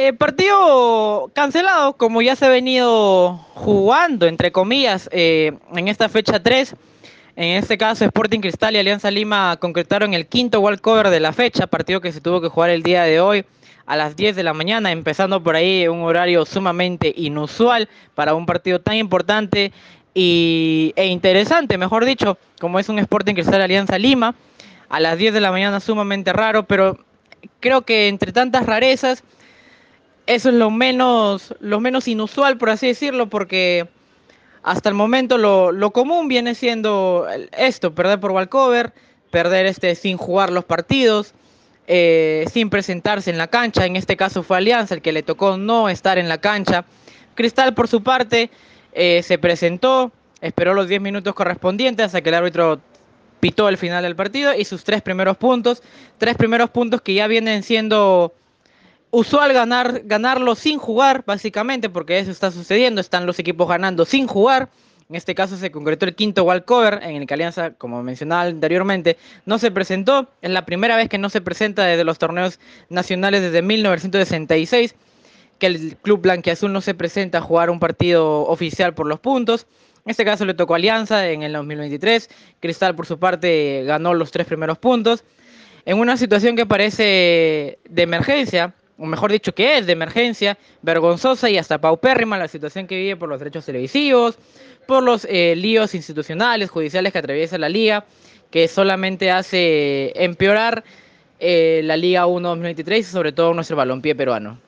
Eh, partido cancelado, como ya se ha venido jugando, entre comillas, eh, en esta fecha 3. En este caso, Sporting Cristal y Alianza Lima concretaron el quinto walkover de la fecha, partido que se tuvo que jugar el día de hoy a las 10 de la mañana, empezando por ahí un horario sumamente inusual para un partido tan importante y, e interesante, mejor dicho, como es un Sporting Cristal Alianza Lima, a las 10 de la mañana sumamente raro, pero creo que entre tantas rarezas, eso es lo menos, lo menos inusual, por así decirlo, porque hasta el momento lo, común viene siendo esto, perder por walkover, perder este sin jugar los partidos, eh, sin presentarse en la cancha. En este caso fue Alianza el que le tocó no estar en la cancha. Cristal por su parte eh, se presentó, esperó los 10 minutos correspondientes hasta que el árbitro pitó el final del partido y sus tres primeros puntos, tres primeros puntos que ya vienen siendo usual ganar, ganarlo sin jugar, básicamente, porque eso está sucediendo, están los equipos ganando sin jugar. En este caso se concretó el quinto walkover, en el que Alianza, como mencionaba anteriormente, no se presentó. Es la primera vez que no se presenta desde los torneos nacionales desde 1966, que el club blanquiazul no se presenta a jugar un partido oficial por los puntos. En este caso le tocó Alianza en el 2023. Cristal, por su parte, ganó los tres primeros puntos. En una situación que parece de emergencia, o mejor dicho, que es de emergencia, vergonzosa y hasta paupérrima la situación que vive por los derechos televisivos, por los eh, líos institucionales, judiciales que atraviesa la liga, que solamente hace empeorar eh, la Liga 1 2023 y sobre todo nuestro balompié peruano.